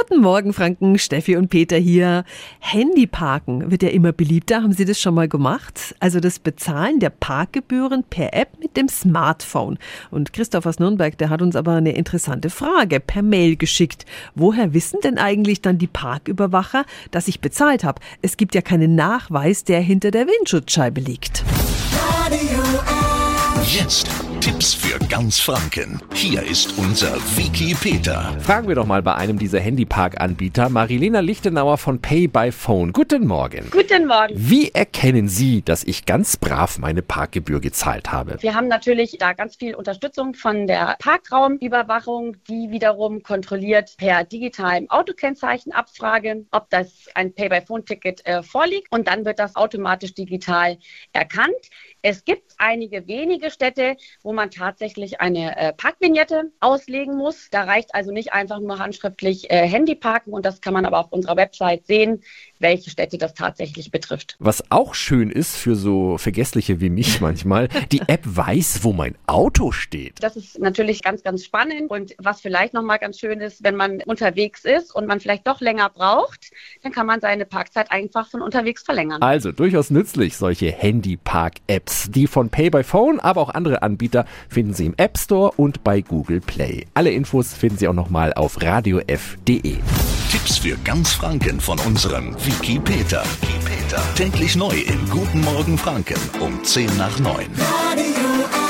Guten Morgen, Franken. Steffi und Peter hier. Handyparken wird ja immer beliebter. Haben Sie das schon mal gemacht? Also das Bezahlen der Parkgebühren per App mit dem Smartphone. Und Christoph aus Nürnberg, der hat uns aber eine interessante Frage per Mail geschickt. Woher wissen denn eigentlich dann die Parküberwacher, dass ich bezahlt habe? Es gibt ja keinen Nachweis, der hinter der Windschutzscheibe liegt. Jetzt Tipps für ganz Franken. Hier ist unser Wiki Peter. Fragen wir doch mal bei einem dieser Handypark-Anbieter, Marilena Lichtenauer von Pay by Phone. Guten Morgen. Guten Morgen. Wie erkennen Sie, dass ich ganz brav meine Parkgebühr gezahlt habe? Wir haben natürlich da ganz viel Unterstützung von der Parkraumüberwachung, die wiederum kontrolliert per digitalem Autokennzeichen abfragen, ob das ein Pay-by-Phone-Ticket äh, vorliegt und dann wird das automatisch digital erkannt. Es gibt einige wenige Städte, wo man tatsächlich eine äh, Parkvignette auslegen muss. Da reicht also nicht einfach nur handschriftlich äh, Handy parken und das kann man aber auf unserer Website sehen, welche Städte das tatsächlich betrifft. Was auch schön ist für so Vergessliche wie mich manchmal, die App weiß, wo mein Auto steht. Das ist natürlich ganz, ganz spannend und was vielleicht nochmal ganz schön ist, wenn man unterwegs ist und man vielleicht doch länger braucht, dann kann man seine Parkzeit einfach von unterwegs verlängern. Also durchaus nützlich, solche Handy-Park-Apps. Die von Pay by Phone, aber auch andere Anbieter finden Sie im App Store und bei Google Play. Alle Infos finden Sie auch nochmal auf radiof.de. Tipps für ganz Franken von unserem Wiki Peter. Wiki Peter. Täglich neu im Guten Morgen Franken um 10 nach 9. Radio